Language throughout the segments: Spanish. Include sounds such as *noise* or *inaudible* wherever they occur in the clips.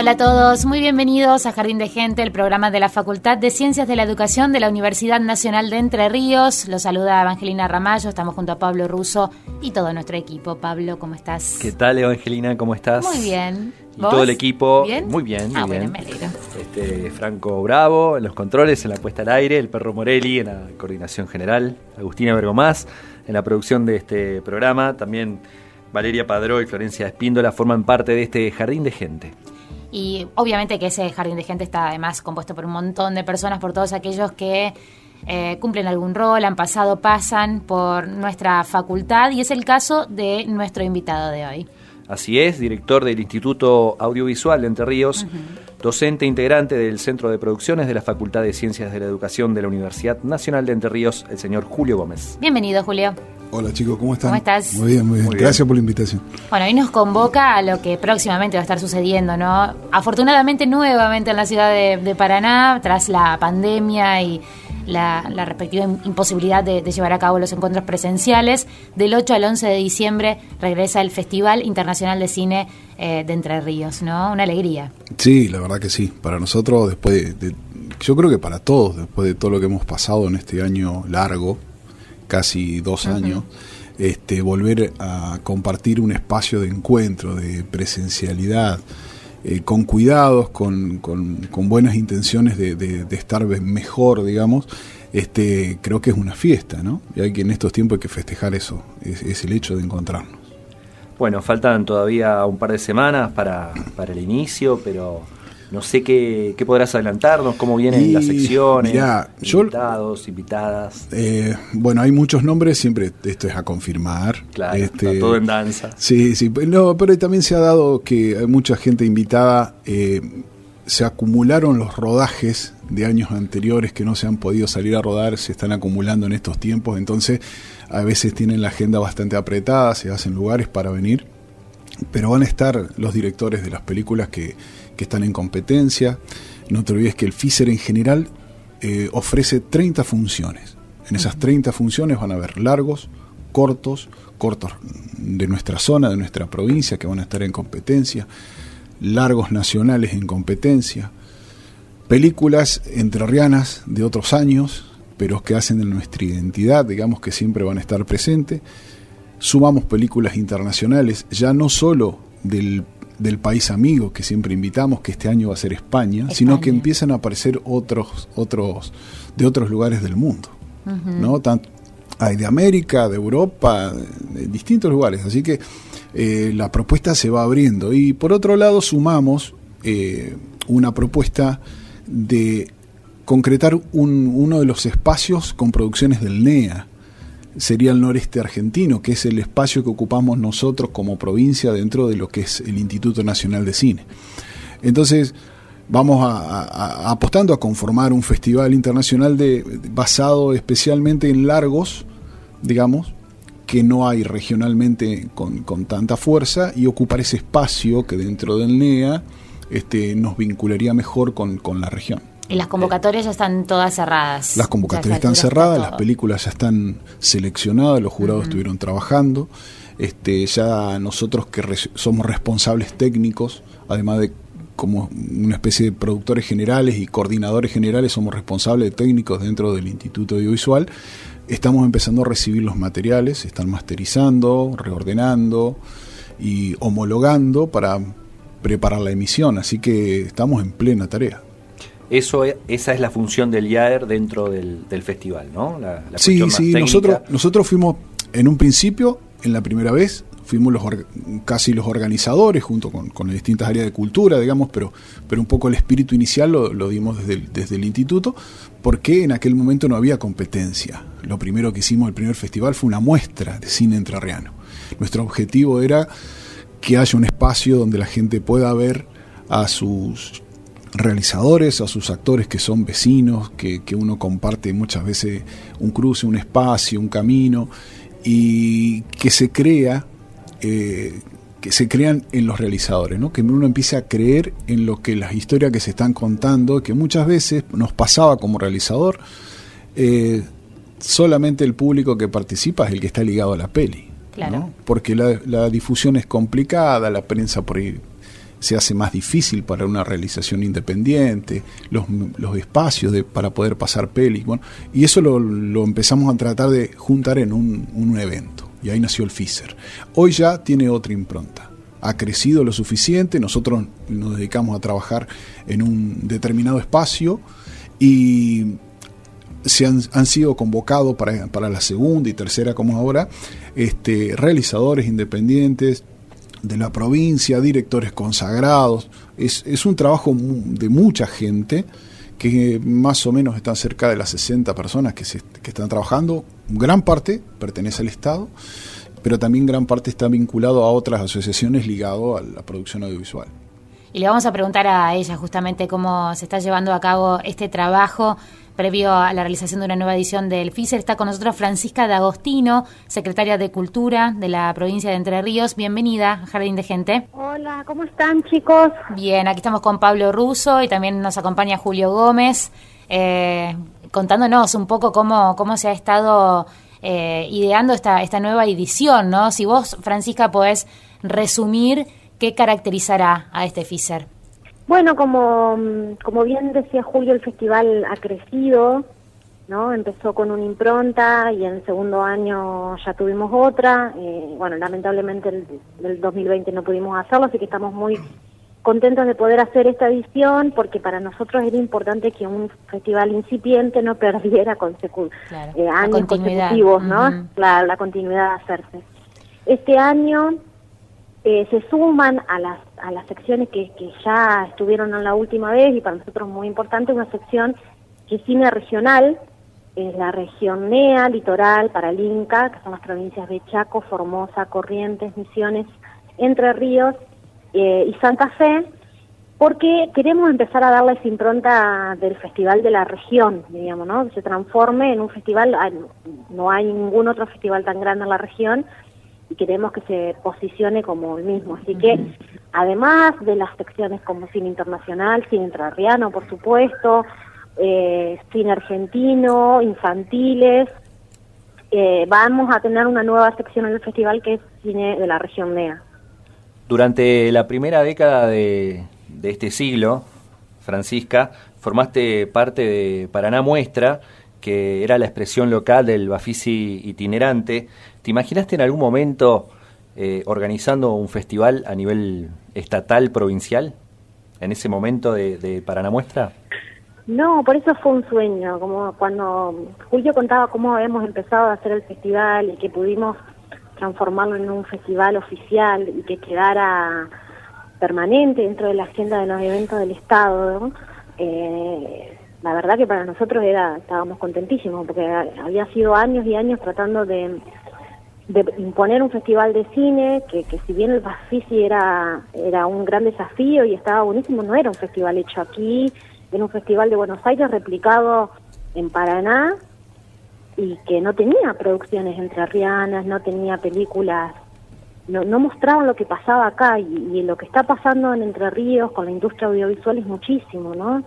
Hola a todos, muy bienvenidos a Jardín de Gente, el programa de la Facultad de Ciencias de la Educación de la Universidad Nacional de Entre Ríos. Los saluda Evangelina Ramallo, estamos junto a Pablo Russo y todo nuestro equipo. Pablo, ¿cómo estás? ¿Qué tal, Evangelina? ¿Cómo estás? Muy bien. Y ¿Vos? todo el equipo. ¿Bien? Muy bien, muy ah, bueno, bien. me alegro. Este, Franco Bravo en los controles, en la puesta al aire, el perro Morelli en la coordinación general, Agustina Bergomás en la producción de este programa, también Valeria Padró y Florencia Espíndola forman parte de este jardín de gente. Y obviamente que ese Jardín de Gente está además compuesto por un montón de personas, por todos aquellos que eh, cumplen algún rol, han pasado, pasan por nuestra facultad y es el caso de nuestro invitado de hoy. Así es, director del Instituto Audiovisual de Entre Ríos, docente integrante del Centro de Producciones de la Facultad de Ciencias de la Educación de la Universidad Nacional de Entre Ríos, el señor Julio Gómez. Bienvenido, Julio. Hola chicos, ¿cómo están? ¿Cómo estás? Muy bien, muy bien. Muy bien. Gracias por la invitación. Bueno, hoy nos convoca a lo que próximamente va a estar sucediendo, ¿no? Afortunadamente, nuevamente en la ciudad de, de Paraná, tras la pandemia y la, la respectiva im- imposibilidad de, de llevar a cabo los encuentros presenciales, del 8 al 11 de diciembre regresa el Festival Internacional de Cine eh, de Entre Ríos, ¿no? Una alegría. Sí, la verdad que sí. Para nosotros, después de, de- yo creo que para todos, después de todo lo que hemos pasado en este año largo, casi dos años, este, volver a compartir un espacio de encuentro, de presencialidad, eh, con cuidados, con, con- con buenas intenciones de, de- de estar mejor, digamos, este, creo que es una fiesta, ¿no? Y hay que en estos tiempos hay que festejar eso, es, es el hecho de encontrarnos. Bueno, faltan todavía un par de semanas para, para el inicio, pero no sé qué, qué podrás adelantarnos, cómo vienen Y, las secciones, mirá, yo- invitados, invitadas. Eh, bueno, hay muchos nombres, siempre esto es a confirmar. Claro, Este, está todo en danza. Sí, sí, no, pero también se ha dado que hay mucha gente invitada, eh, se acumularon los rodajes de años anteriores que no se han podido salir a rodar, se están acumulando en estos tiempos, entonces a veces tienen la agenda bastante apretada, se hacen lugares para venir, pero van a estar los directores de las películas que, que están en competencia. No te olvides que el FISER en general eh, ofrece 30 funciones. En esas 30 funciones van a haber largos, cortos, cortos de nuestra zona, de nuestra provincia, que van a estar en competencia, largos nacionales en competencia, películas entrerrianas de otros años, pero que hacen de nuestra identidad, digamos que siempre van a estar presentes. Sumamos películas internacionales, ya no solo del, del país amigo que siempre invitamos, que este año va a ser España, sino que empiezan a aparecer otros, otros, de otros lugares del mundo. ¿no? Hay de América, de Europa, de distintos lugares. Así que eh, la propuesta se va abriendo. Y por otro lado sumamos eh, una propuesta de concretar un- uno de los espacios con producciones del NEA. Sería el noreste argentino, que es el espacio que ocupamos nosotros como provincia dentro de lo que es el Instituto Nacional de Cine. Entonces, vamos a, a- a- apostando a conformar un festival internacional de, basado especialmente en largos, digamos, que no hay regionalmente con, con, tanta fuerza y ocupar ese espacio que dentro del NEA este, nos vincularía mejor con, con la región. Y las convocatorias ya están todas cerradas. Las convocatorias están cerradas, las películas ya están seleccionadas, los jurados estuvieron trabajando. Este, ya nosotros que somos responsables técnicos, además de como una especie de productores generales y coordinadores generales, somos responsables técnicos dentro del Instituto Audiovisual. Estamos empezando a recibir los materiales, están masterizando, reordenando y homologando para preparar la emisión, así que estamos en plena tarea. Eso, esa es la función del IAER dentro del, festival, ¿no? sí, sí, nosotros, nosotros fuimos en un principio, en la primera vez, fuimos los casi los organizadores junto con, con, las distintas áreas de cultura, digamos, pero, pero un poco el espíritu inicial lo, dimos desde el, desde el instituto, porque en aquel momento no había competencia. Lo primero que hicimos, el primer festival, fue una muestra de cine entrerriano. Nuestro objetivo era que haya un espacio donde la gente pueda ver a sus realizadores, a sus actores que son vecinos, que, que uno comparte muchas veces un cruce, un espacio, un camino, y que se crea eh, que se crean en los realizadores, ¿no? que uno empiece a creer en lo que las historias que se están contando, que muchas veces nos pasaba como realizador, eh, solamente el público que participa es el que está ligado a la peli. Claro. Porque la, difusión es complicada, la prensa por ahí se hace más difícil para una realización independiente, los, espacios de, para poder pasar pelis. Bueno, y eso lo, empezamos a tratar de juntar en un evento y ahí nació el FISER. Hoy ya tiene otra impronta. Ha crecido lo suficiente, nosotros nos dedicamos a trabajar en un determinado espacio y se han, sido convocados para, para, la segunda y tercera como ahora, este, realizadores independientes de la provincia, directores consagrados. Es, es un trabajo de mucha gente que más o menos están cerca de las 60 personas que, se, que están trabajando. Gran parte pertenece al Estado, pero también gran parte está vinculado a otras asociaciones ligado a la producción audiovisual. Y le vamos a preguntar a ella justamente cómo se está llevando a cabo este trabajo previo a la realización de una nueva edición del FISER. Está con nosotros Francisca D'Agostino, secretaria de Cultura de la provincia de Entre Ríos. Bienvenida, Jardín de Gente. Hola, ¿cómo están chicos? Bien, aquí estamos con Pablo Russo y también nos acompaña Julio Gómez, eh, contándonos un poco cómo, cómo se ha estado eh, ideando esta, esta nueva edición, ¿no? Si vos, Francisca, podés resumir qué caracterizará a este FISER. Bueno, como, como bien decía Julio, el festival ha crecido, ¿no? Empezó con una impronta y en el segundo año ya tuvimos otra. Eh, bueno, lamentablemente el, el 2020 no pudimos hacerlo, así que estamos muy contentos de poder hacer esta edición porque para nosotros era importante que un festival incipiente no *laughs* perdiera consecu eh, años consecutivos, ¿no? Claro, la continuidad de hacerse. Este año eh, se suman a las, a las secciones que, que ya estuvieron en la última vez y para nosotros muy importante, una sección que es cine regional, es la región NEA, Litoral, para el Inca, que son las provincias de Chaco, Formosa, Corrientes, Misiones, Entre Ríos eh, y Santa Fe, porque queremos empezar a darle esa impronta del festival de la región, digamos, ¿no? Se transforme en un festival, no hay ningún otro festival tan grande en la región, y queremos que se posicione como el mismo. Así que, además de las secciones como cine internacional, cine intrarriano, por supuesto, eh, cine argentino, infantiles, eh, vamos a tener una nueva sección en el festival que es cine de la región NEA. Durante la primera década de, de este siglo, Francisca, formaste parte de Paraná Muestra, que era la expresión local del Bafisi itinerante. ¿Te imaginaste en algún momento eh, organizando un festival a nivel estatal, provincial, en ese momento de, de? No, por eso fue un sueño, como cuando Julio contaba cómo habíamos empezado a hacer el festival y que pudimos transformarlo en un festival oficial y que quedara permanente dentro de la agenda de los eventos del Estado, eh, la verdad que para nosotros era estábamos contentísimos porque había sido años y años tratando de, imponer un festival de cine que, que si bien el Bafisi era era un gran desafío y estaba buenísimo no era un festival hecho aquí era un festival de Buenos Aires replicado en Paraná y que no tenía producciones entrerrianas, no tenía películas, no, no mostraban lo que pasaba acá y, y lo que está pasando en Entre Ríos con la industria audiovisual es muchísimo, ¿no?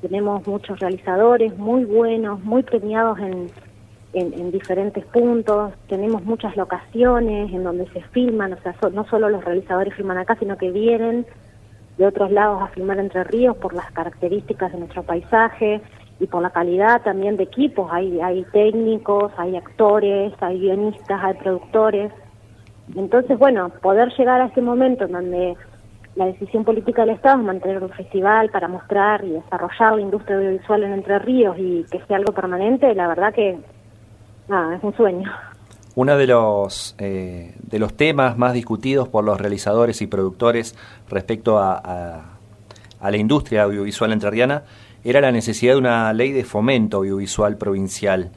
Tenemos muchos realizadores muy buenos, muy premiados en, en, en diferentes puntos, tenemos muchas locaciones en donde se filman, o sea, so- no solo los realizadores filman acá, sino que vienen de otros lados a filmar Entre Ríos por las características de nuestro paisaje y por la calidad también de equipos. Hay, hay técnicos, hay actores, hay guionistas, hay productores. Entonces, bueno, poder llegar a este momento en donde la decisión política del Estado es mantener un festival para mostrar y desarrollar la industria audiovisual en Entre Ríos y que sea algo permanente, la verdad que nada, es un sueño. Uno de los, eh, de los temas más discutidos por los realizadores y productores respecto a, a- a la industria audiovisual entrerriana era la necesidad de una ley de fomento audiovisual provincial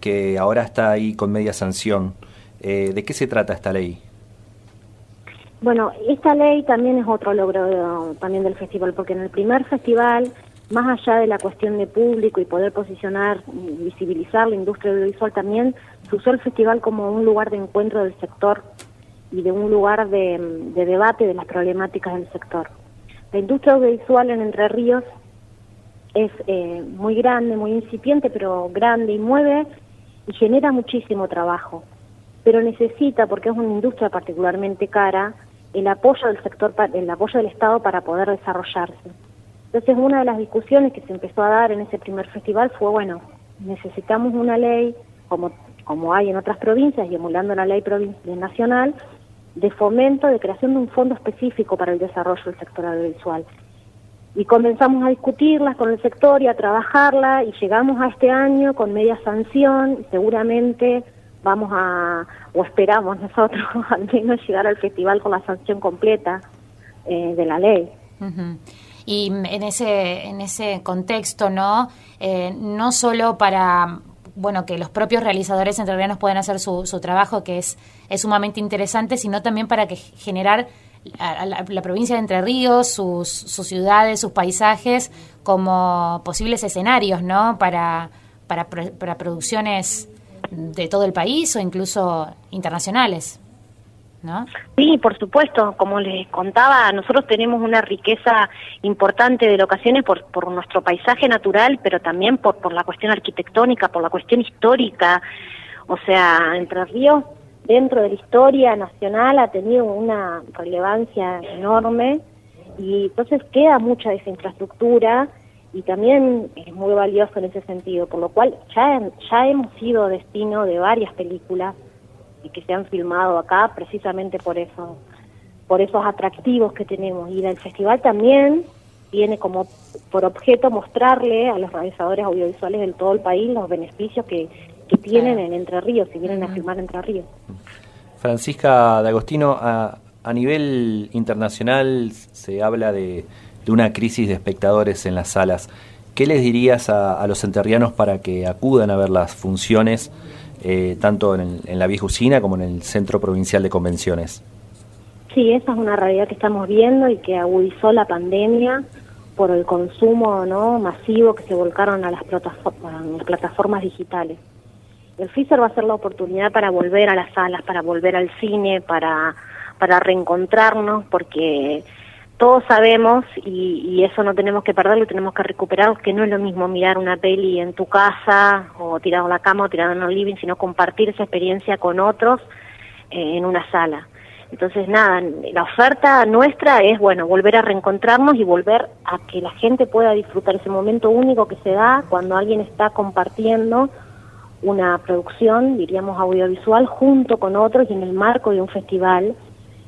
que ahora está ahí con media sanción. Eh, ¿De qué se trata esta ley? Bueno, esta ley también es otro logro de- también del festival, porque en el primer festival, más allá de la cuestión de público y poder posicionar y visibilizar la industria audiovisual, también se usó el festival como un lugar de encuentro del sector y de un lugar de, de debate de las problemáticas del sector. La industria audiovisual en Entre Ríos es eh, muy grande, muy incipiente, pero grande y mueve y genera muchísimo trabajo. Pero necesita, porque es una industria particularmente cara, el apoyo del sector, el apoyo del Estado para poder desarrollarse. Entonces, una de las discusiones que se empezó a dar en ese primer festival fue, bueno, necesitamos una ley, como, como hay en otras provincias y emulando la ley nacional, de fomento, de creación de un fondo específico para el desarrollo del sector audiovisual y comenzamos a discutirlas con el sector y a trabajarla y llegamos a este año con media sanción seguramente vamos a, o esperamos nosotros *laughs* al menos llegar al festival con la sanción completa eh, de la ley. Ujú. Y en ese, en ese contexto, ¿no? Eh, no solo para bueno que los propios realizadores entrerrianos puedan hacer su, su trabajo, que es, es sumamente interesante, sino también para que generar la, la provincia de Entre Ríos, sus, sus ciudades, sus paisajes, como posibles escenarios, ¿no? Para, para, para producciones de todo el país o incluso internacionales, ¿no? Sí, por supuesto, como les contaba, nosotros tenemos una riqueza importante de locaciones por, por nuestro paisaje natural, pero también por, por la cuestión arquitectónica, por la cuestión histórica. O sea, Entre Ríos, dentro de la historia nacional, ha tenido una relevancia enorme y entonces queda mucha de esa infraestructura y también es muy valioso en ese sentido, por lo cual ya, ya hemos sido destino de varias películas y que se han filmado acá precisamente por eso, por esos atractivos que tenemos. Y el festival también tiene como por objeto mostrarle a los realizadores audiovisuales de todo el país los beneficios que, que tienen en Entre Ríos, si vienen a filmar Entre Ríos. Francisca D'Agostino, a, a nivel internacional se habla de, de una crisis de espectadores en las salas. ¿Qué les dirías a, a los enterrianos para que acudan a ver las funciones, eh, tanto en, el- en la vieja usina como en el Centro Provincial de Convenciones? Sí, esa es una realidad que estamos viendo y que agudizó la pandemia por el consumo no masivo que se volcaron a las, plataformas, a las plataformas digitales. El FISER va a ser la oportunidad para volver a las salas, para volver al cine, para, para reencontrarnos, porque todos sabemos, y, y eso no tenemos que perderlo, tenemos que recuperarlo, que no es lo mismo mirar una peli en tu casa, o tirado en la cama, o tirado en el living, sino compartir esa experiencia con otros eh, en una sala. Entonces, nada, la oferta nuestra es, bueno, volver a reencontrarnos y volver a que la gente pueda disfrutar ese momento único que se da cuando alguien está compartiendo una producción, diríamos, audiovisual junto con otros y en el marco de un festival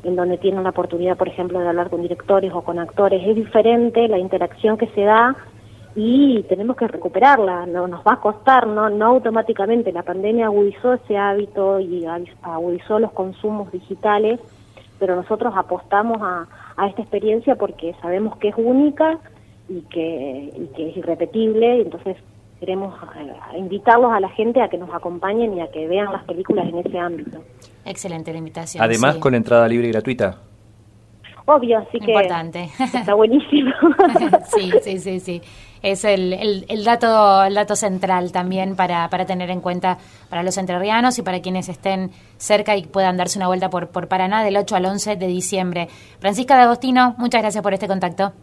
en donde tienen la oportunidad, por ejemplo, de hablar con directores o con actores. Es diferente la interacción que se da y tenemos que recuperarla, no nos va a costar, no, no automáticamente. La pandemia agudizó ese hábito y agudizó los consumos digitales, pero nosotros apostamos a, esta experiencia porque sabemos que es única y que, y que es irrepetible, y entonces queremos eh, invitarlos a la gente a que nos acompañen y a que vean las películas en ese ámbito. Excelente la invitación. Además, sí. con entrada libre y gratuita. obvio, así Importante. que está buenísimo. *laughs* sí, sí, sí, sí. Es el, el, el, dato el dato central también para, para tener en cuenta para los entrerrianos y para quienes estén cerca y puedan darse una vuelta por, por Paraná del 8 al 11 de diciembre. Francisca de Agostino, muchas gracias por este contacto.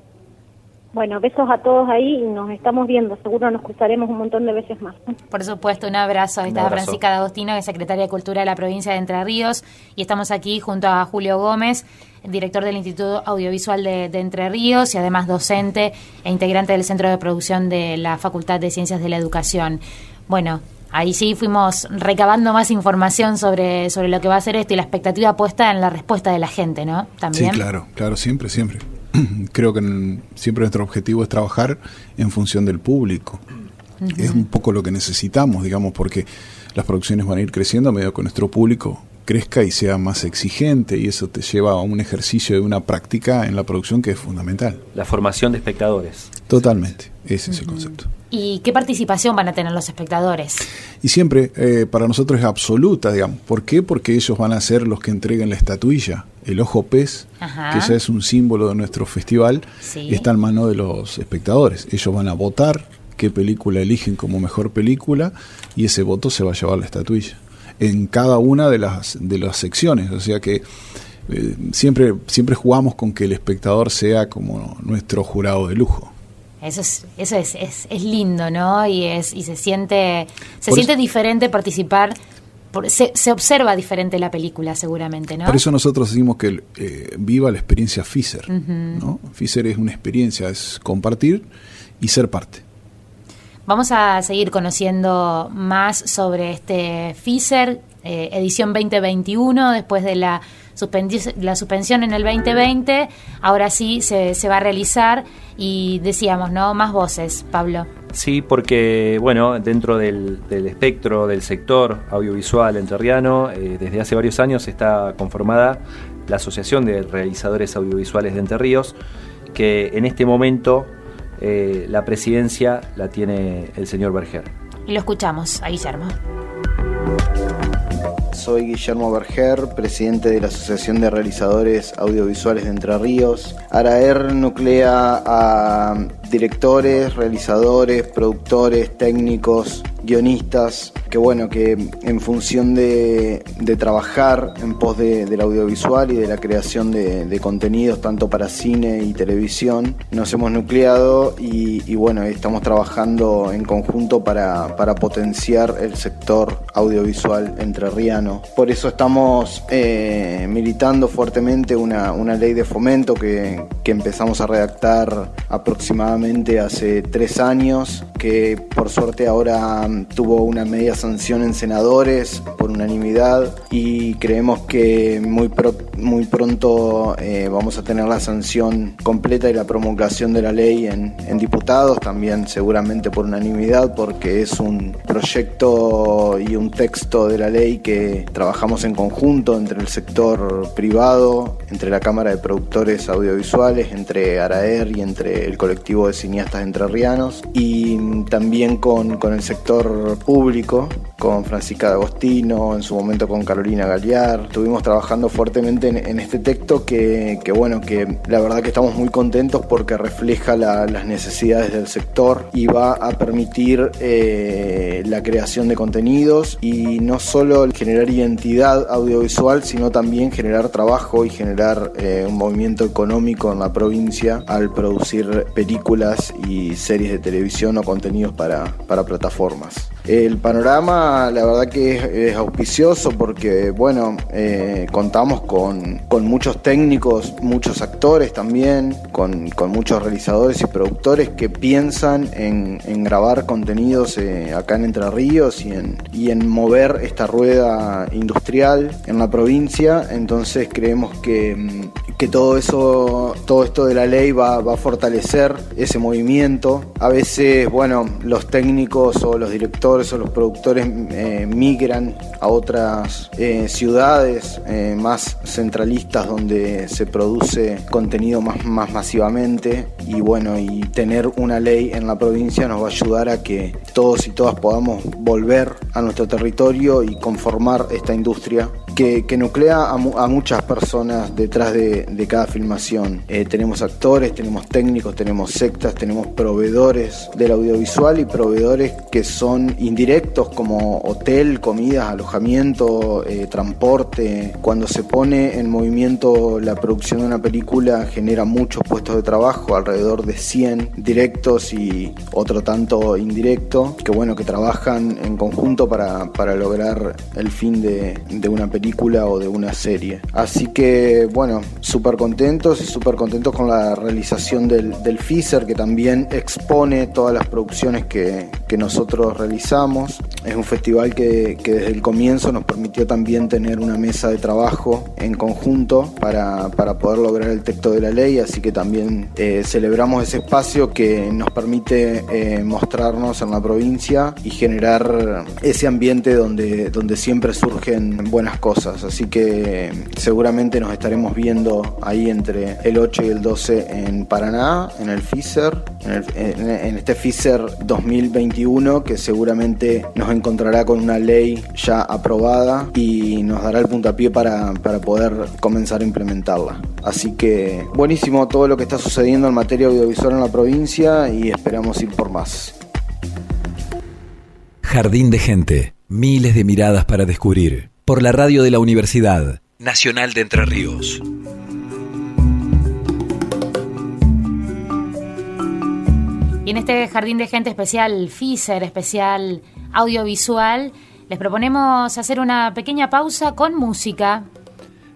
Bueno, besos a todos ahí y nos estamos viendo. Seguro nos cruzaremos un montón de veces más. Por supuesto, un abrazo. Esta es Francisca de Agostino, que es secretaria de Cultura de la provincia de Entre Ríos. Y estamos aquí junto a Julio Gómez, director del Instituto Audiovisual de, Entre Ríos y además docente e integrante del Centro de Producción de la Facultad de Ciencias de la Educación. Bueno, ahí sí fuimos recabando más información sobre, sobre lo que va a ser esto y la expectativa puesta en la respuesta de la gente, ¿no? También. Sí, claro, claro, siempre, siempre. *clears throat* creo que siempre nuestro objetivo es trabajar en función del público. Es un poco lo que necesitamos, digamos, porque las producciones van a ir creciendo a medida que nuestro público crezca y sea más exigente y eso te lleva a un ejercicio de una práctica en la producción que es fundamental. La formación de espectadores. Totalmente, ese es el concepto. ¿Y qué participación van a tener los espectadores? Y siempre, eh, para nosotros es absoluta, digamos. ¿Por qué? Porque ellos van a ser los que entreguen la estatuilla. El ojo pez, que ya es un símbolo de nuestro festival, está en mano de los espectadores. Ellos van a votar qué película eligen como mejor película y ese voto se va a llevar la estatuilla en cada una de las, de las secciones. O sea que eh, siempre, siempre jugamos con que el espectador sea como nuestro jurado de lujo. Eso es, eso es, es, lindo, ¿no? Y es, y se siente, se siente diferente participar. Se, se, observa diferente la película, seguramente, ¿no? Por eso nosotros decimos que eh, viva la experiencia Fisher, ¿no? Fisher es una experiencia, es compartir y ser parte. Vamos a seguir conociendo más sobre este FISER, eh, edición 2021, después de la, la suspensión en el 2020. Ahora sí se, se, va a realizar y decíamos, ¿no? Más voces, Pablo. Sí, porque, bueno, dentro del, espectro del sector audiovisual entrerriano, eh, desde hace varios años está conformada la Asociación de Realizadores Audiovisuales de Entre Ríos, que en este momento eh, la presidencia la tiene el señor Berger. Y lo escuchamos a Guillermo. Soy Guillermo Berger, presidente de la Asociación de Realizadores Audiovisuales de Entre Ríos. ARAER nuclea a directores, realizadores, productores, técnicos, guionistas, que bueno, que en función de, trabajar en pos del audiovisual y de la creación de, contenidos tanto para cine y televisión, nos hemos nucleado y, bueno, estamos trabajando en conjunto para, potenciar el sector audiovisual entrerriano. Por eso estamos eh, militando fuertemente una, ley de fomento que, que empezamos a redactar aproximadamente hace tres años, que por suerte ahora tuvo una media sanción en senadores por unanimidad y creemos que muy, muy pronto eh, vamos a tener la sanción completa y la promulgación de la ley en, diputados, también seguramente por unanimidad, porque es un proyecto y un texto de la ley que trabajamos en conjunto entre el sector privado, entre la Cámara de Productores Audiovisuales, entre ARAER y entre el colectivo de cineastas entrerrianos y también con, con el sector público, con Francisca de Agostino, en su momento con Carolina Galear. Estuvimos trabajando fuertemente en, este texto que, bueno, que la verdad que estamos muy contentos porque refleja las necesidades del sector y va a permitir eh, la creación de contenidos y no solo generar identidad audiovisual, sino también generar trabajo y generar eh, un movimiento económico en la provincia al producir películas y series de televisión o contenidos para, para plataformas. El panorama, la verdad que es, auspicioso porque, bueno, eh, contamos con, muchos técnicos, muchos actores también, con, muchos realizadores y productores que piensan en, grabar contenidos eh, acá en Entre Ríos y en, y en mover esta rueda industrial en la provincia. Entonces creemos que, que todo eso, todo esto de la ley va, va a fortalecer ese movimiento. A veces, bueno, los técnicos o los directores o los productores eh, migran a otras eh, ciudades eh, más centralistas donde se produce contenido más, más masivamente y bueno, y tener una ley en la provincia nos va a ayudar a que todos y todas podamos volver a nuestro territorio y conformar esta industria que, nuclea a, muchas personas detrás de, cada filmación. Eh, tenemos actores, tenemos técnicos, tenemos sectas, tenemos proveedores del audiovisual y proveedores que son indirectos como hotel, comidas, alojamiento, eh, transporte. Cuando se pone en movimiento la producción de una película genera muchos puestos de trabajo, alrededor de 100 directos y otro tanto indirecto, que bueno, que trabajan en conjunto para, lograr el fin de, de una película o de una serie. Así que bueno, súper contentos y súper contentos con la realización del, del FISER que también expone todas las producciones que, nosotros realizamos. Es un festival que, desde el comienzo nos permitió también tener una mesa de trabajo en conjunto para, para poder lograr el texto de la ley, así que también eh, celebramos ese espacio que nos permite eh, mostrarnos en la provincia y generar ese ambiente donde, donde siempre surgen buenas cosas. Así que seguramente nos estaremos viendo ahí entre el 8 y el 12 en Paraná, en el FISER, en, este FISER 2021 que seguramente nos encontrará con una ley ya aprobada y nos dará el puntapié para, para poder comenzar a implementarla. Así que buenísimo todo lo que está sucediendo en materia audiovisual en la provincia y esperamos ir por más. Jardín de gente, miles de miradas para descubrir por la radio de la Universidad Nacional de Entre Ríos. Y en este jardín de gente especial FISER, especial audiovisual, les proponemos hacer una pequeña pausa con música.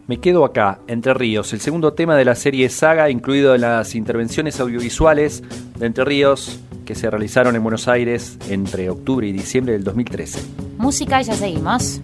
Me quedo acá, Entre Ríos, el segundo tema de la serie Saga, incluido en las intervenciones audiovisuales de Entre Ríos que se realizaron en Buenos Aires entre octubre y diciembre del 2013. Música y ya seguimos.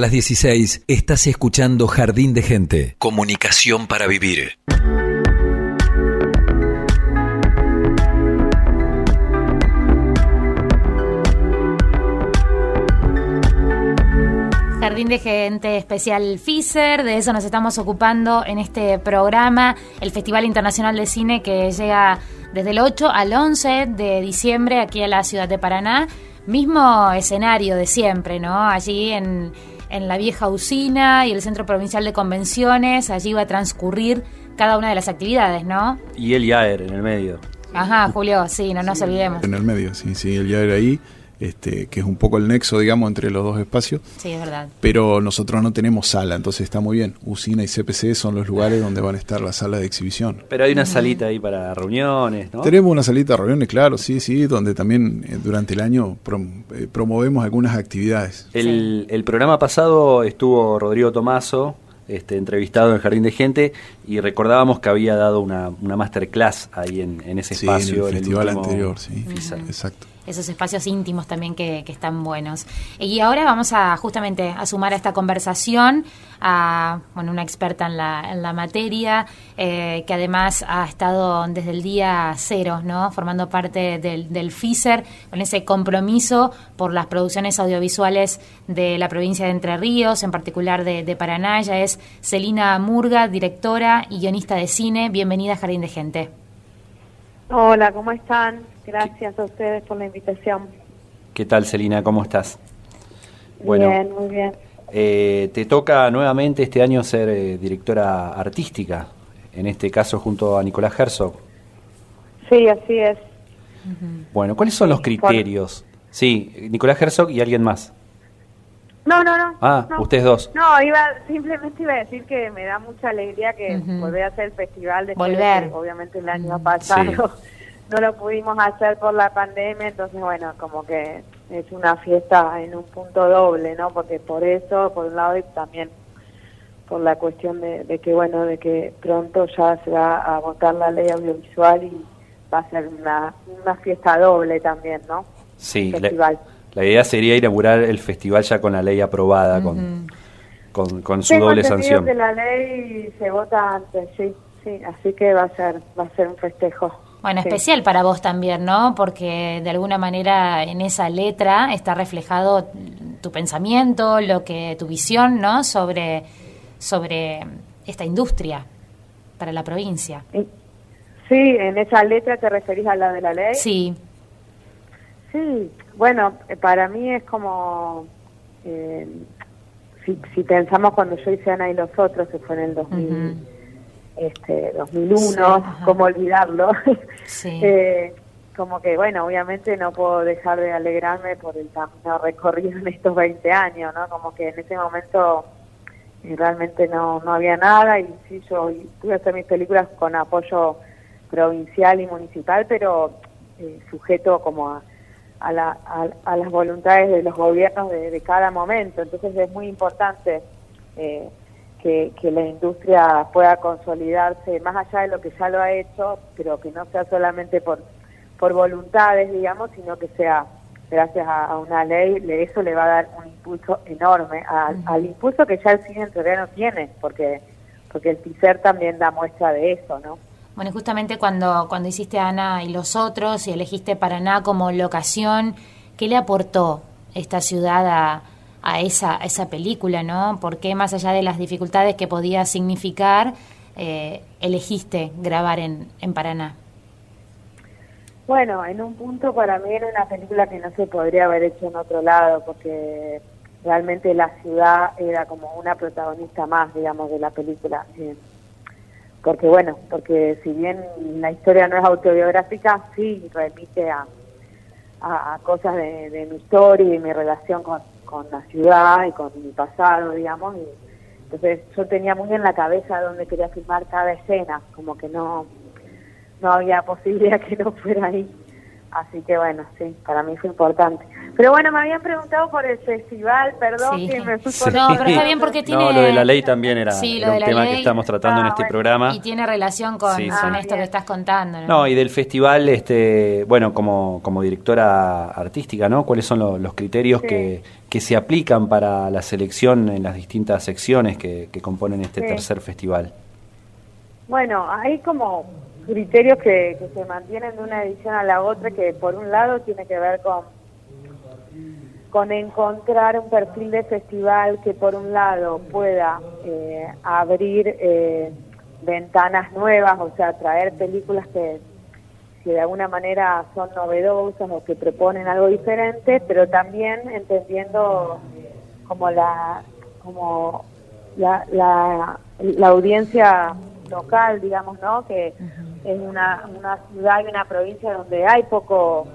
Hasta las 16 estás escuchando Jardín de Gente. Comunicación para vivir. Jardín de Gente Especial FISER, de eso nos estamos ocupando en este programa, el Festival Internacional de Cine que llega desde el 8 al 11 de diciembre aquí a la ciudad de Paraná, mismo escenario de siempre, ¿no? Allí en, en la vieja usina y el Centro Provincial de Convenciones, allí va a transcurrir cada una de las actividades, ¿no? Y el Yaer en el medio. Ajá, Julio, sí, no nos olvidemos. En el medio, sí, sí, el Yaer ahí este, que es un poco el nexo, digamos, entre los dos espacios. Sí, es verdad. Pero nosotros no tenemos sala, entonces está muy bien. Usina y CPC son los lugares donde van a estar las salas de exhibición. Pero hay una salita ahí para reuniones, ¿no? Tenemos una salita de reuniones, claro, sí, sí, donde también eh, durante el año eh, promovemos algunas actividades. El, el programa pasado estuvo Rodrigo Tomaso, este, entrevistado en el Jardín de Gente y recordábamos que había dado una, una masterclass ahí en, en ese espacio. en el festival anterior, sí. Exacto esos espacios íntimos también que, están buenos. Y ahora vamos a justamente a sumar a esta conversación a bueno, una experta en la, en la materia, eh, que además ha estado desde el día cero, ¿no? formando parte del, del FISER, con ese compromiso por las producciones audiovisuales de la provincia de Entre Ríos, en particular de, de Paraná. Ella es Celina Murga, directora y guionista de cine. Bienvenida a Jardín de Gente. Hola, ¿cómo están? Gracias a ustedes por la invitación. ¿Qué tal, Celina? ¿Cómo estás? bien, muy bien. Eh, te toca nuevamente este año ser eh, directora artística, en este caso junto a Nicolás Herzog. Sí, así es. Bueno, ¿cuáles son los criterios? Sí, Nicolás Herzog y alguien más. No, no, no. Ah, ustedes dos. No, iba, simplemente iba a decir que me da mucha alegría que volver a hacer el festival de Volver. obviamente el año pasado *laughs* no lo pudimos hacer por la pandemia, entonces bueno, como que es una fiesta en un punto doble, ¿no? Porque por eso, por un lado, y también por la cuestión de, que, bueno, de que pronto ya se va a votar la ley audiovisual y va a ser una, una fiesta doble también, ¿no? Sí, la, la, idea sería inaugurar el festival ya con la ley aprobada, con, con, su doble sanción. que la ley se vota antes, sí, sí, así que va a ser, va a ser un festejo. Bueno, especial para vos también, ¿no? Porque de alguna manera en esa letra está reflejado tu pensamiento, lo que tu visión, ¿no? Sobre sobre esta industria para la provincia. Sí, en esa letra te referís a la de la ley. Sí. Sí, bueno, eh, para mí es como eh, si, si pensamos cuando yo hice Ana y los otros, que fue en el 2000 este 2001, cómo olvidarlo. *laughs* *laughs* eh, como que, bueno, obviamente no puedo dejar de alegrarme por el camino recorrido en estos 20 años, ¿no? Como que en ese momento eh, realmente no, no había nada y sí, yo pude hacer mis películas con apoyo provincial y municipal, pero eh, sujeto como a, a, la, a, las voluntades de los gobiernos de, de, cada momento. Entonces es muy importante eh, que, la industria pueda consolidarse más allá de lo que ya lo ha hecho, pero que no sea solamente por, por voluntades, digamos, sino que sea gracias a, una ley, eso le va a dar un impulso enorme al impulso que ya el cine no tiene, porque porque el PICER también da muestra de eso, ¿no? Bueno, justamente cuando, cuando hiciste Ana y los otros y elegiste Paraná como locación, ¿qué le aportó esta ciudad a, a esa, esa película, ¿no? Porque más allá de las dificultades que podía significar, eh, elegiste grabar en, en Paraná? Bueno, en un punto para mí era una película que no se podría haber hecho en otro lado, porque realmente la ciudad era como una protagonista más, digamos, de la película. Porque bueno, porque si bien la historia no es autobiográfica, sí remite a, a, cosas de, mi historia y mi relación con, con la ciudad y con mi pasado, digamos. Y, entonces yo tenía muy en la cabeza dónde quería filmar cada escena, como que no, no había *laughs* posibilidad que no fuera ahí. Así que bueno, sí, para mí fue importante. Pero bueno, me habían preguntado por el festival, perdón que me fui por No, pero está bien porque *laughs* tiene... No, lo de la ley también era, un tema que estamos tratando en ah, este programa. Y tiene relación con, con esto que estás contando. ¿no? ¿no? y del festival, este bueno, como, como directora artística, ¿no? ¿Cuáles son los criterios que, que se aplican para la selección en las distintas secciones que, que componen este tercer festival? Bueno, hay como criterios que, se mantienen de una edición a la otra, que por un lado tiene que ver con con encontrar un perfil de festival que por un lado pueda eh, abrir eh, ventanas nuevas, o sea, traer películas que, que de alguna manera son novedosas o que proponen algo diferente, pero también entendiendo como la como la, la, la audiencia local, digamos, ¿no? Que es una, una ciudad y una provincia donde hay poco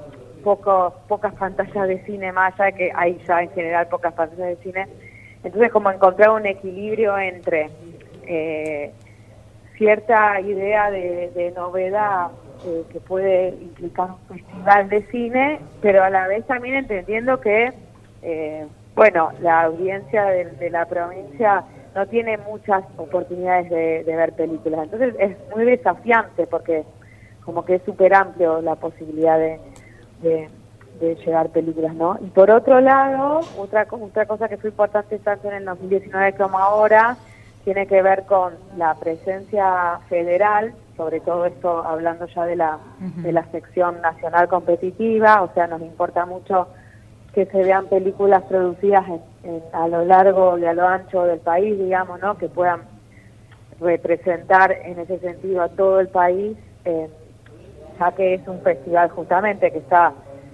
poco, pocas pantallas de cine, más allá de que hay ya en general pocas pantallas de cine. Entonces, como encontrar un equilibrio entre eh, cierta idea de, novedad eh, que puede implicar un festival de cine, pero a la vez también entendiendo que, eh, bueno, la audiencia de, la provincia no tiene muchas oportunidades de, ver películas. Entonces es muy desafiante porque como que es súper amplio la posibilidad de, de, llegar películas, ¿no? Y por otro lado, otra, otra cosa que fue importante tanto en el 2019 como ahora, tiene que ver con la presencia federal, sobre todo esto hablando ya de la, de la sección nacional competitiva, o sea, nos importa mucho que se vean películas producidas a lo largo y a lo ancho del país, digamos, ¿no? Que puedan representar en ese sentido a todo el país, eh, ya que es un festival justamente que está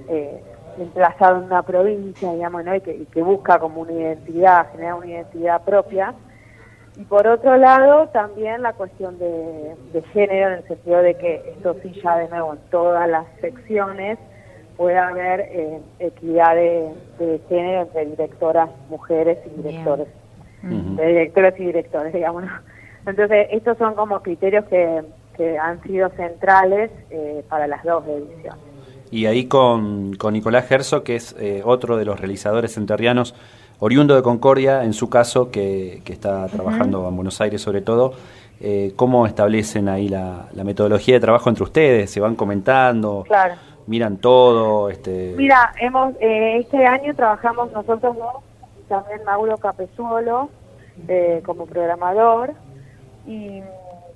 eh, emplazado en una provincia, digamos, ¿no? y, que, y que busca como una identidad, generar una identidad propia. Y por otro lado, también la cuestión de, género, en el sentido de que esto sí ya de nuevo en todas las secciones pueda haber eh, equidad de, género entre directoras mujeres y directores. De directoras y directores, digamos. Entonces, estos son como criterios que, que han sido centrales eh, para las dos ediciones. Y ahí con, con Nicolás Gerso, que es eh, otro de los realizadores enterrianos, oriundo de Concordia, en su caso, que, que está trabajando en Buenos Aires sobre todo, eh, ¿cómo establecen ahí la, metodología de trabajo entre ustedes? ¿Se van comentando? Claro. ¿Miran todo? Este... Mira, hemos eh, este año trabajamos nosotros dos, también Mauro Capezuolo eh, como programador y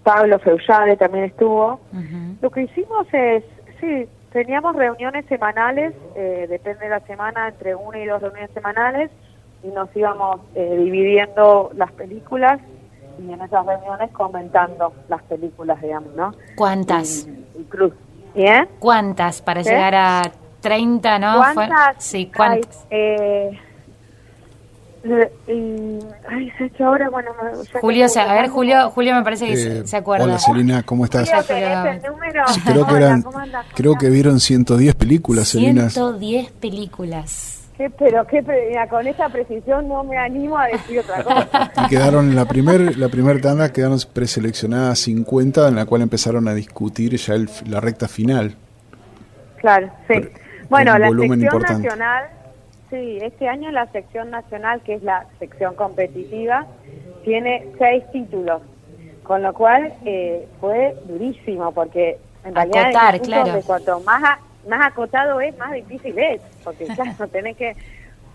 Pablo Feullade también estuvo. Lo que hicimos es, sí, teníamos reuniones semanales, depende de la semana, entre una y dos reuniones semanales, y nos íbamos eh, dividiendo las películas y en esas reuniones comentando las películas, digamos, ¿no? ¿Cuántas? ¿Bien? ¿Cuántas para llegar a 30, no? ¿Cuántas? Sí, ¿cuántas? eh, y, ay, se hecho ahora, bueno, Julio, a ver, Julio, Julio me parece que eh, se acuerda. Hola, Selina, ¿cómo estás? número? creo que eran, creo que vieron 110 películas, Selina. 110 películas. ¿Qué, pero qué, con esa precisión no me animo a decir otra cosa. Y quedaron en la primer, la primera tanda, quedaron preseleccionadas 50, en la cual empezaron a discutir ya el, la recta final. Claro, sí. bueno, la sección nacional, sí, este año la sección nacional, que es la sección competitiva, tiene seis títulos, con lo cual eh, fue durísimo, porque en realidad claro. de cuanto más más acotado es, más difícil es, porque *laughs* no tenés que,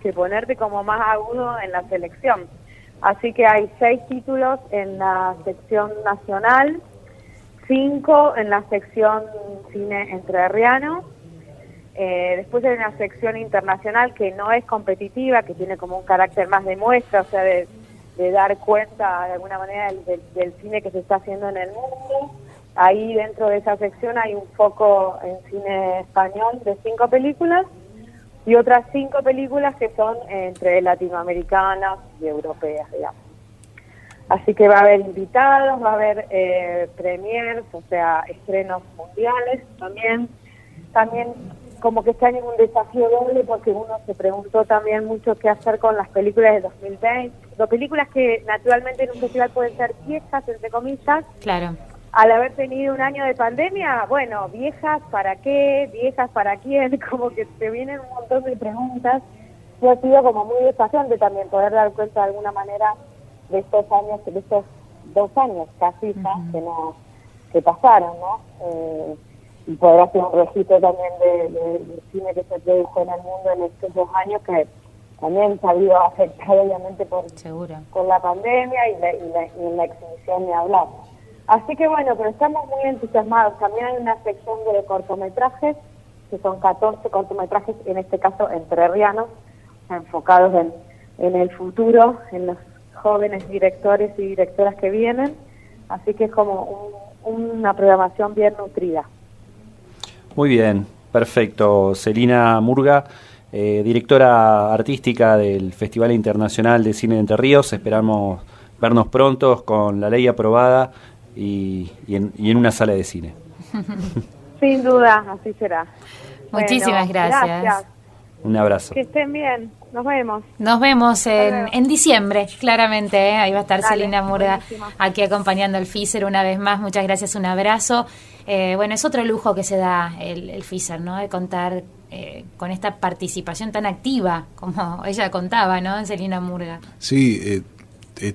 que ponerte como más agudo en la selección. Así que hay seis títulos en la sección nacional, cinco en la sección cine entrerriano, eh, después hay una sección internacional que no es competitiva, que tiene como un carácter más de muestra, o sea, de, dar cuenta de alguna manera del cine que se está haciendo en el mundo. Ahí dentro de esa sección hay un foco en cine español de cinco películas y otras cinco películas que son entre latinoamericanas y europeas, digamos. Así que va a haber invitados, va a haber eh, premiers, o sea, estrenos mundiales también. También como que este año es un desafío doble porque uno se preguntó también mucho qué hacer con las películas de 2020. Las películas que naturalmente en un festival pueden ser viejas, entre comillas. Claro al haber tenido un año de pandemia, bueno, viejas para qué, viejas para quién, *laughs* como que te vienen un montón de preguntas. Y ha sido como muy desafiante también poder dar cuenta de alguna manera de estos años, de estos dos años casi que no que pasaron, ¿no? Eh, y poder hacer un registro también de, cine que se produjo en el mundo en estos dos años que también se ha habido afectado obviamente por, por la pandemia y, la, y, la, y la exhibición ni hablar. Así que bueno, pero estamos muy entusiasmados. También hay una sección de cortometrajes, que son 14 cortometrajes, en este caso entrerrianos, enfocados en, en el futuro, en los jóvenes directores y directoras que vienen, así que es como una programación bien nutrida. Muy bien, perfecto. Celina Murga, eh, directora artística del Festival Internacional de Cine de Entre Ríos, esperamos vernos pronto con la ley aprobada y, en, una sala de cine. *laughs* Sin duda, así será. Muchísimas gracias. Un abrazo. Que estén bien. Nos vemos. Nos vemos en, diciembre, claramente. ¿eh? Ahí va a estar Celina Murga aquí acompañando al FISER una vez más. Muchas gracias, un abrazo. Eh, bueno, es otro lujo que se da el, el FISER, ¿no? De contar eh, con esta participación tan activa, como *laughs* ella contaba, ¿no? En Celina Murga. Sí,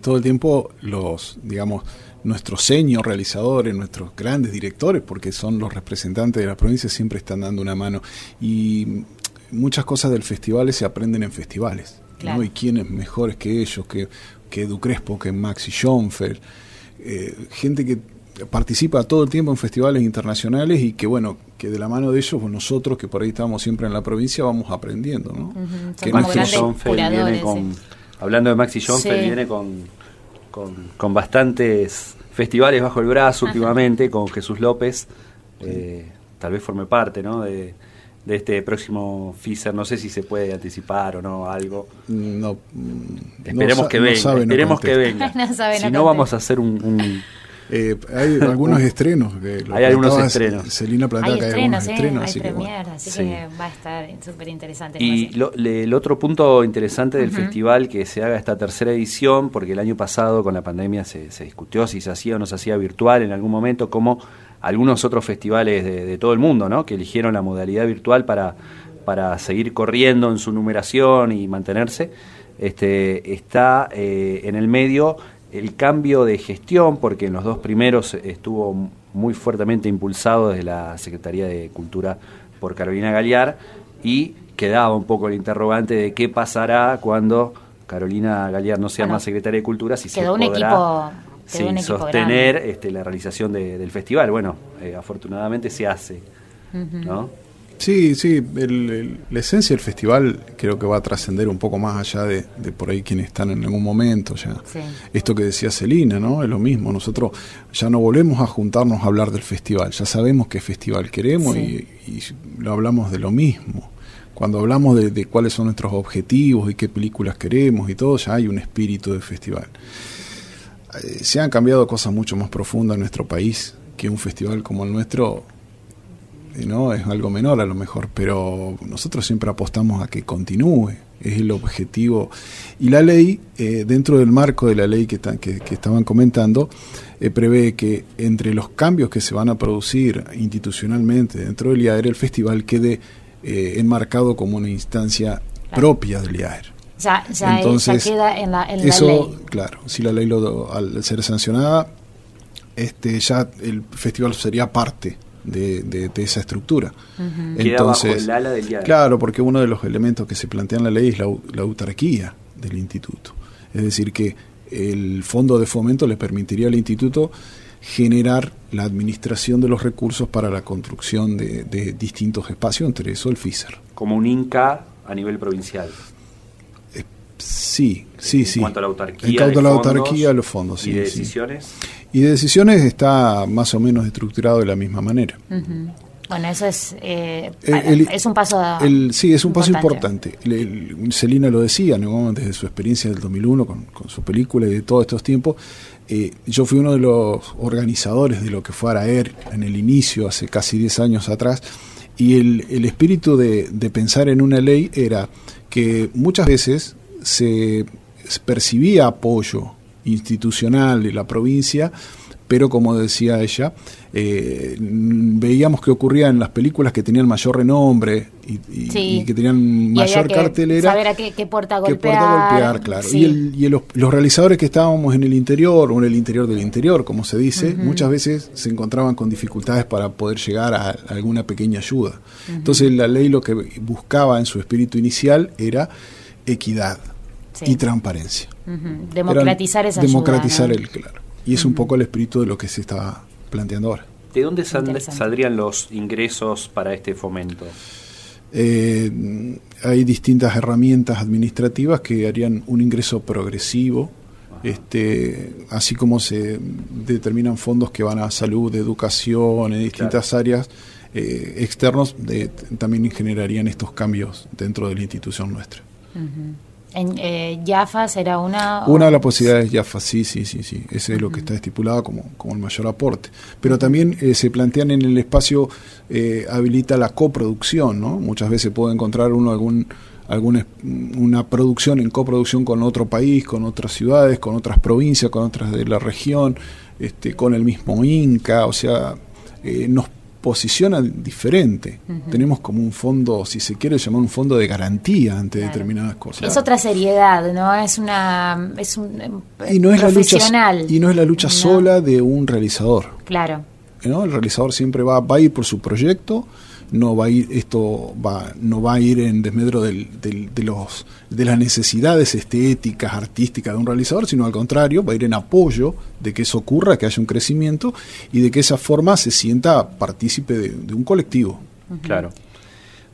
todo el tiempo los, digamos, nuestros seños realizadores, nuestros grandes directores, porque son los representantes de la provincia, siempre están dando una mano. Y muchas cosas del festival se aprenden en festivales. ¿no? Y quiénes mejores que ellos, que, que Edu Crespo, que Maxi Schoenfeld, eh, gente que participa todo el tiempo en festivales internacionales y que bueno, que de la mano de ellos, nosotros que por ahí estamos siempre en la provincia, vamos aprendiendo, ¿no? que Maxi Schoenfeld viene con, hablando de Maxi Schoenfeld, viene con, con, bastantes festivales bajo el brazo últimamente, con Jesús López, eh, tal vez forme parte, ¿no? De, de este próximo FISER. No sé si se puede anticipar o no algo. No. Esperemos que venga. esperemos que venga. si no, vamos a hacer un. eh, hay *laughs* algunos estrenos. hay algunos estrenos. Celina plantea que hay algunos estrenos. así, que, así que va a estar súper interesante. Y lo, el otro punto interesante del festival que se haga esta tercera edición, porque el año pasado con la pandemia se, se discutió si se hacía o no se hacía virtual en algún momento, cómo algunos otros festivales de, todo el mundo, ¿no? que eligieron la modalidad virtual para, para seguir corriendo en su numeración y mantenerse, este, está eh, en el medio el cambio de gestión, porque en los dos primeros estuvo muy fuertemente impulsado desde la Secretaría de Cultura por Carolina Galear, y quedaba un poco el interrogante de qué pasará cuando Carolina Galear no sea más secretaria de Cultura, si quedó se un equipo sí, sostener este, la realización del festival. Bueno, eh, afortunadamente se hace, ¿no? Sí, sí, la esencia del festival creo que va a trascender un poco más allá de, por ahí quienes están en algún momento ya. Esto que decía Celina, ¿no? Es lo mismo, nosotros ya no volvemos a juntarnos a hablar del festival, ya sabemos qué festival queremos y, lo hablamos de lo mismo. Cuando hablamos de, de cuáles son nuestros objetivos y qué películas queremos y todo, ya hay un espíritu de festival. Eh, se han cambiado cosas mucho más profundas en nuestro país, que un festival como el nuestro eh, no es algo menor a lo mejor, pero nosotros siempre apostamos a que continúe, es el objetivo. Y la ley, eh, dentro del marco de la ley que, que, estaban comentando, prevé que entre los cambios que se van a producir institucionalmente dentro del IAER, el festival quede enmarcado como una instancia propia del IAER. Ya, ya, Entonces, queda en la, eso, claro, si la ley lo, al ser sancionada, este ya el festival sería parte de, de, esa estructura. Entonces, claro, porque uno de los elementos que se plantea en la ley es la, la autarquía del instituto. Es decir, que el fondo de fomento le permitiría al instituto generar la administración de los recursos para la construcción de, de distintos espacios, entre eso el FISER. Como un INCA a nivel provincial. Sí, sí, sí. En cuanto a la autarquía. En cuanto a la autarquía, los fondos, sí. ¿Y de decisiones? Y de decisiones está más o menos estructurado de la misma manera. Bueno, eso es, eh, es un paso. El, sí, es un paso importante. Celina lo decía, ¿no? desde su experiencia del 2001 con, con su película y de todos estos tiempos. Eh, yo fui uno de los organizadores de lo que fue Araer en el inicio, hace casi 10 años atrás. Y el, el espíritu de, de pensar en una ley era que muchas veces se percibía apoyo institucional de la provincia, pero como decía ella, eh, veíamos que ocurría en las películas que tenían mayor renombre y, que tenían mayor cartelera. Saber a qué, puerta golpear. claro. Y, los, realizadores que estábamos en el interior, o en el interior del interior, como se dice, muchas veces se encontraban con dificultades para poder llegar a, alguna pequeña ayuda. Entonces la ley lo que buscaba en su espíritu inicial era equidad y transparencia. Democratizar esa Democratizar el, claro. Y es un poco el espíritu de lo que se está planteando ahora. ¿De dónde saldrían los ingresos para este fomento? Eh, hay distintas herramientas administrativas que harían un ingreso progresivo, este, así como se determinan fondos que van a salud, educación, en distintas áreas eh, externos, también generarían estos cambios dentro de la institución nuestra. En eh, Jaffa será una... Una de las posibilidades Jaffa, sí, sí, sí, sí. Ese es lo que está estipulado como, como el mayor aporte. Pero también eh, se plantean en el espacio, eh, habilita la coproducción, ¿no? Muchas veces puede encontrar uno algún alguna una producción en coproducción con otro país, con otras ciudades, con otras provincias, con otras de la región, este, con el mismo Inca, o sea, eh, nos posiciona diferente. Tenemos como un fondo, si se quiere llamar un fondo de garantía ante determinadas cosas. Es otra seriedad, ¿no? Es una es un y no es la lucha y no es la lucha sola de un realizador. Claro. ¿no? El realizador siempre va, va a ir por su proyecto no va a ir esto va no va a ir en desmedro del, de los de las necesidades estéticas artísticas de un realizador sino al contrario va a ir en apoyo de que eso ocurra que haya un crecimiento y de que esa forma se sienta partícipe de, un colectivo. Claro.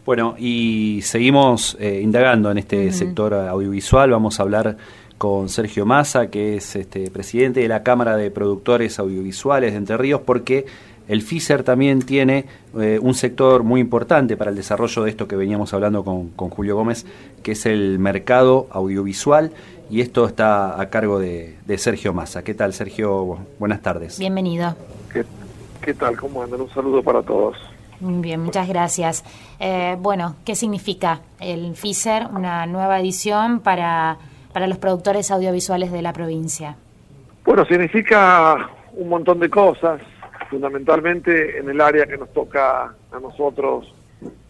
Bueno y seguimos eh, indagando en este sector audiovisual. Vamos a hablar con Sergio Massa, que es este, presidente de la Cámara de Productores Audiovisuales de Entre Ríos, porque el FISER también tiene eh, un sector muy importante para el desarrollo de esto que veníamos hablando con, Julio Gómez, que es el mercado audiovisual, y esto está a cargo de, Sergio Massa. ¿Qué tal, Sergio? Buenas tardes. Bienvenido. ¿Qué, tal? ¿Cómo andan? Un saludo para todos. Muy bien, muchas gracias. Eh, bueno, ¿qué significa el FISER, una nueva edición para, para los productores audiovisuales de la provincia? Bueno, significa un montón de cosas fundamentalmente en el área que nos toca a nosotros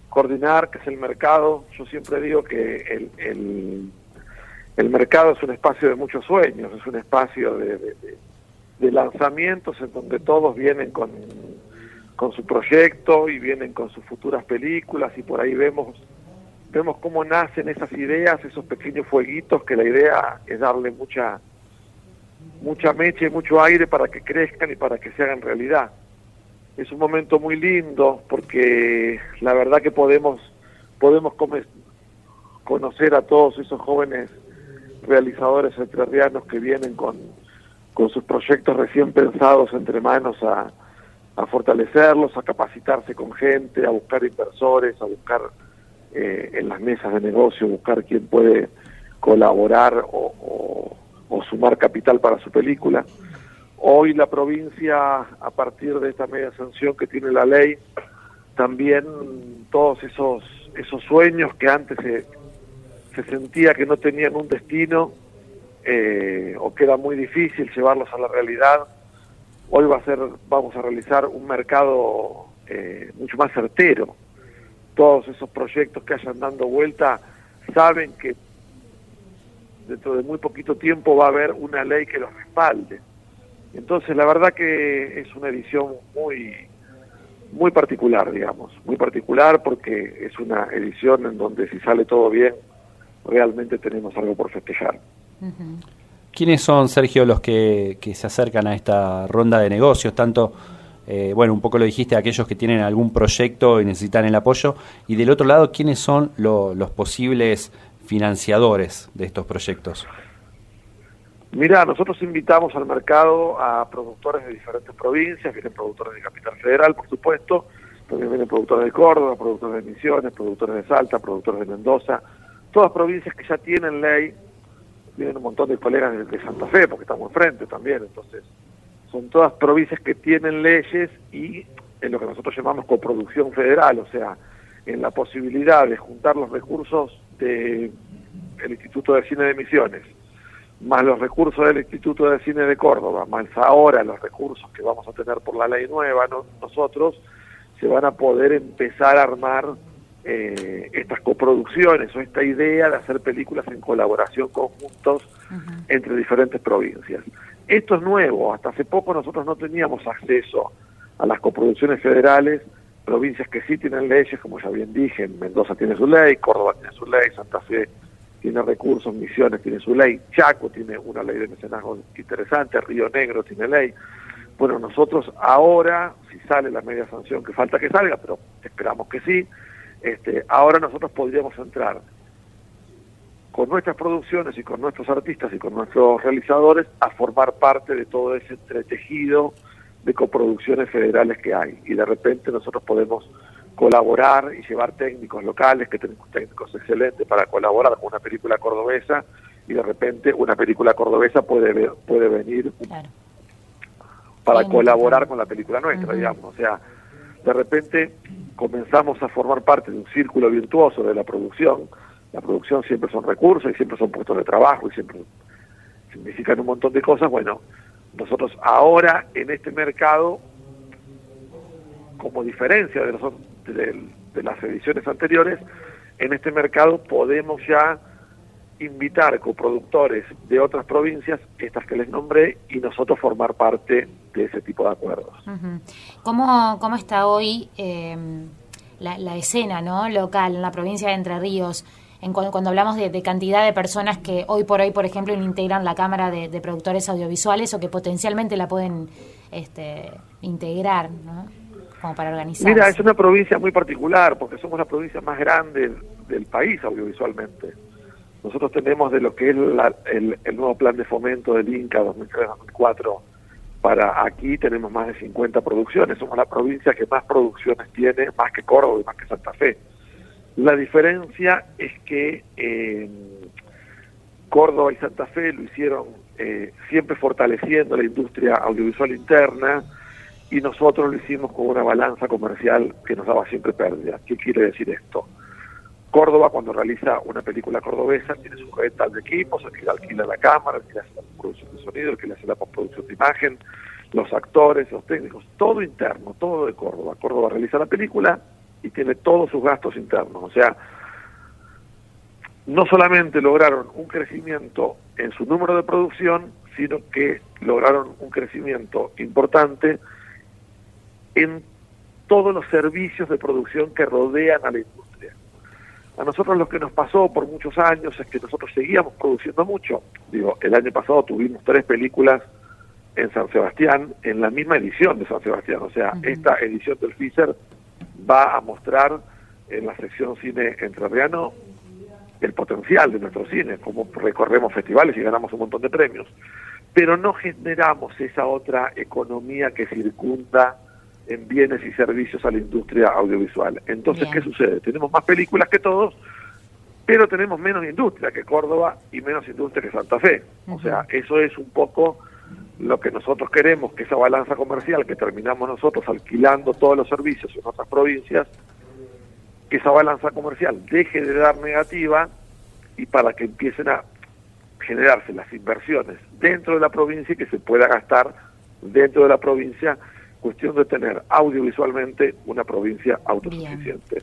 coordinar, que es el mercado. Yo siempre digo que el, el, mercado es un espacio de muchos sueños, es un espacio de, de, lanzamientos en donde todos vienen con, con su proyecto y vienen con sus futuras películas y por ahí vemos vemos cómo nacen esas ideas, esos pequeños fueguitos que la idea es darle mucha mucha mecha y mucho aire para que crezcan y para que se hagan realidad. Es un momento muy lindo porque la verdad que podemos podemos conocer a todos esos jóvenes realizadores entrerrianos que vienen con, con sus proyectos recién pensados entre manos a, fortalecerlos, a capacitarse con gente, a buscar inversores, a buscar eh, en las mesas de negocio, buscar quién puede colaborar o sumar capital para su película. Hoy la provincia, a partir de esta media sanción que tiene la ley, también todos esos, esos sueños que antes se, se sentía que no tenían un destino eh, o que era muy difícil llevarlos a la realidad, hoy va a ser, vamos a realizar un mercado eh, mucho más certero. Todos esos proyectos que hayan dando vuelta saben que dentro de muy poquito tiempo va a haber una ley que los respalde. Entonces, la verdad que es una edición muy muy particular, digamos, muy particular porque es una edición en donde si sale todo bien, realmente tenemos algo por festejar. ¿Quiénes son, Sergio, los que, se acercan a esta ronda de negocios? Tanto, eh, bueno, un poco lo dijiste, aquellos que tienen algún proyecto y necesitan el apoyo, y del otro lado, ¿quiénes son los posibles financiadores de estos proyectos? Mira, nosotros invitamos al mercado a productores de diferentes provincias, vienen productores de Capital Federal, por supuesto, también vienen productores de Córdoba, productores de Misiones, productores de Salta, productores de Mendoza, todas provincias que ya tienen ley, vienen un montón de colegas de, Santa Fe, porque estamos enfrente también, entonces son todas provincias que tienen leyes y en lo que nosotros llamamos coproducción federal, o sea, en la posibilidad de juntar los recursos del Instituto de Cine de Misiones, más los recursos del Instituto de Cine de Córdoba, más ahora los recursos que vamos a tener por la ley nueva, nosotros, se van a poder empezar a armar eh, estas coproducciones o esta idea de hacer películas en colaboración conjuntos entre diferentes provincias. Esto es nuevo, hasta hace poco nosotros no teníamos acceso a las coproducciones federales, provincias que sí tienen leyes, como ya bien dije, Mendoza tiene su ley, Córdoba tiene su ley, Santa Fe tiene recursos, Misiones tiene su ley, Chaco tiene una ley de mecenazgo interesante, Río Negro tiene ley. Bueno, nosotros ahora, si sale la media sanción, que falta que salga, pero esperamos que sí, Este, ahora nosotros podríamos entrar con nuestras producciones y con nuestros artistas y con nuestros realizadores a formar parte de todo ese entretejido de coproducciones federales que hay. Y de repente nosotros podemos colaborar y llevar técnicos locales, que tenemos técnicos excelentes para colaborar con una película cordobesa, y de repente una película cordobesa puede, puede venir para colaborar con la película nuestra, digamos. O sea, de repente comenzamos a formar parte de un círculo virtuoso de la producción. La producción siempre son recursos y siempre son puestos de trabajo y siempre significan un montón de cosas. Bueno, nosotros ahora en este mercado, como diferencia de, los, de, las ediciones anteriores, en este mercado podemos ya invitar coproductores de otras provincias, estas que les nombré, y nosotros formar parte de ese tipo de acuerdos. ¿Cómo, ¿Cómo, está hoy eh, la, escena ¿no? local en la provincia de Entre Ríos? En cuando, hablamos de, cantidad de personas que hoy por hoy, por ejemplo, integran la Cámara de, Productores Audiovisuales o que potencialmente la pueden este, integrar, ¿no? Como para organizar. Mira, es una provincia muy particular porque somos la provincia más grande del país audiovisualmente. Nosotros tenemos de lo que es el, el, nuevo plan de fomento del INCA 2003-2004 para aquí tenemos más de 50 producciones. Somos la provincia que más producciones tiene, más que Córdoba y más que Santa Fe. La diferencia es que eh, Córdoba y Santa Fe lo hicieron eh, siempre fortaleciendo la industria audiovisual interna y nosotros lo hicimos con una balanza comercial que nos daba siempre pérdida. ¿Qué quiere decir esto? Córdoba, cuando realiza una película cordobesa, tiene su rental de equipos, el que alquila la cámara, el que hace la producción de sonido, el que le hace la postproducción de imagen, los actores, los técnicos, todo interno, todo de Córdoba. Córdoba realiza la película y tiene todos sus gastos internos. O sea, no solamente lograron un crecimiento en su número de producción, sino que lograron un crecimiento importante en todos los servicios de producción que rodean a la industria. A nosotros lo que nos pasó por muchos años es que nosotros seguíamos produciendo mucho. Digo, el año pasado tuvimos tres películas en San Sebastián, en la misma edición de San Sebastián. O sea, esta edición del FISER va a mostrar en la sección cine entrerriano el potencial de nuestro cine, como recorremos festivales y ganamos un montón de premios, pero no generamos esa otra economía que circunda en bienes y servicios a la industria audiovisual. Entonces, ¿qué sucede? Tenemos más películas que todos, pero tenemos menos industria que Córdoba y menos industria que Santa Fe. O sea, eso es un poco lo que nosotros queremos, que esa balanza comercial que terminamos nosotros alquilando todos los servicios en otras provincias, que esa balanza comercial deje de dar negativa y para que empiecen a generarse las inversiones dentro de la provincia y que se pueda gastar dentro de la provincia, cuestión de tener audiovisualmente una provincia autosuficiente.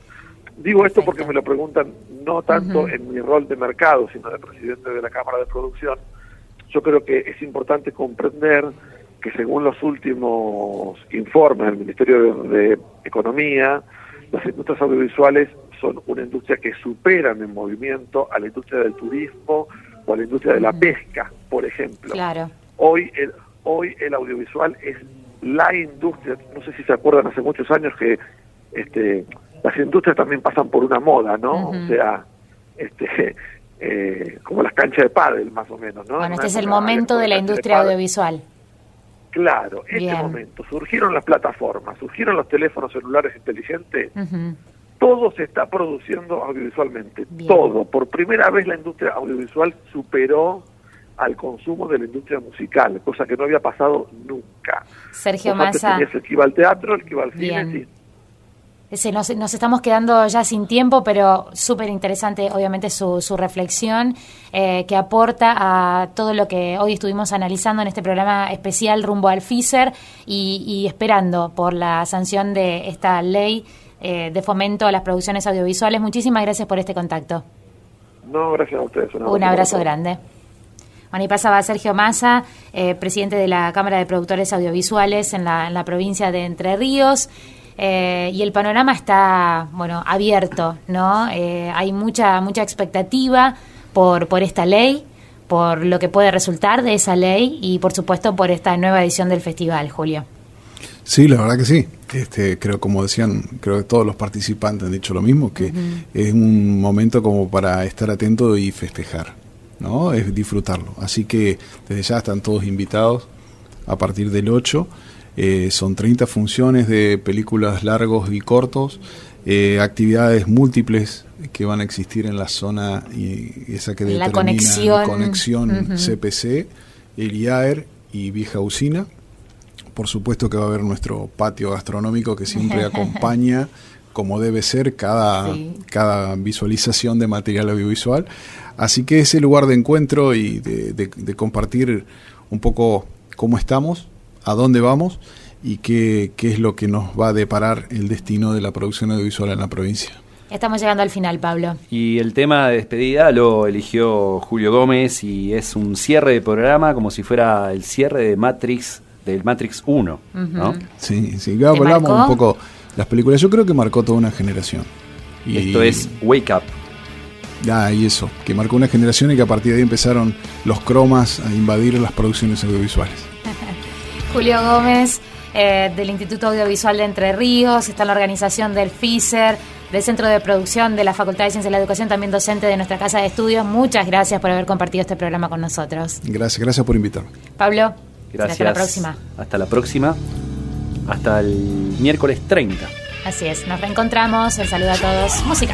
Digo esto porque me lo preguntan no tanto en mi rol de mercado, sino de presidente de la Cámara de Producción, yo creo que es importante comprender que según los últimos informes del Ministerio de, Economía, las industrias audiovisuales son una industria que superan en movimiento a la industria del turismo o a la industria de la pesca, por ejemplo. Claro. Hoy el, hoy el audiovisual es la industria, no sé si se acuerdan hace muchos años que este, las industrias también pasan por una moda, ¿no? O sea, este, *laughs* eh, como las canchas de pádel, más o menos, ¿no? Bueno, este es el momento de la industria audiovisual. Claro, este momento. Surgieron las plataformas, surgieron los teléfonos celulares inteligentes. Todo se está produciendo audiovisualmente. Todo. Por primera vez la industria audiovisual superó al consumo de la industria musical, cosa que no había pasado nunca. Sergio Massa. El que iba al teatro, el que iba al cine, nos, nos, estamos quedando ya sin tiempo, pero súper interesante, obviamente, su, su reflexión eh, que aporta a todo lo que hoy estuvimos analizando en este programa especial rumbo al FISER y, esperando por la sanción de esta ley eh, de fomento a las producciones audiovisuales. Muchísimas gracias por este contacto. No, gracias a ustedes. Un abrazo grande. Bueno, y pasaba Sergio Massa, eh, presidente de la Cámara de Productores Audiovisuales en la, en la provincia de Entre Ríos. Eh, y el panorama está, bueno, abierto, ¿no? Eh, hay mucha, mucha expectativa por, por esta ley, por lo que puede resultar de esa ley y, por supuesto, por esta nueva edición del festival, Julio. Sí, la verdad que sí. este, creo como decían, creo que todos los participantes han dicho lo mismo, que es un momento como para estar atento y festejar, ¿no? Es disfrutarlo. Así que desde ya están todos invitados a partir del 8. Eh, son 30 funciones de películas largos y cortos, eh, actividades múltiples que van a existir en la zona y esa que La determina conexión. conexión Ujú. CPC, el IAER y Vieja Usina. Por supuesto que va a haber nuestro patio gastronómico que siempre *laughs* acompaña, como debe ser, cada, Sí. cada visualización de material audiovisual. Así que ese lugar de encuentro y de, de- de compartir un poco cómo estamos, a dónde vamos y qué, qué es lo que nos va a deparar el destino de la producción audiovisual en la provincia. Estamos llegando al final, Pablo. Y el tema de despedida lo eligió Julio Gómez y es un cierre de programa como si fuera el cierre de Matrix, del Matrix 1, ¿no? Ujú. Sí, sí, ya hablamos marcó? un poco las películas. Yo creo que marcó toda una generación. Y- Esto es Wake Up. Ah, y eso, que marcó una generación y que a partir de ahí empezaron los cromas a invadir las producciones audiovisuales. *laughs* Julio Gómez, eh, del Instituto Audiovisual de Entre Ríos, está en la organización del FISER, del Centro de Producción de la Facultad de Ciencias de la Educación, también docente de nuestra Casa de Estudios. Muchas gracias por haber compartido este programa con nosotros. Gracias, gracias por invitarme. Pablo, Gracias. hasta la próxima. Hasta la próxima. Hasta el miércoles 30. Así es, nos reencontramos. El saludo a todos. Música.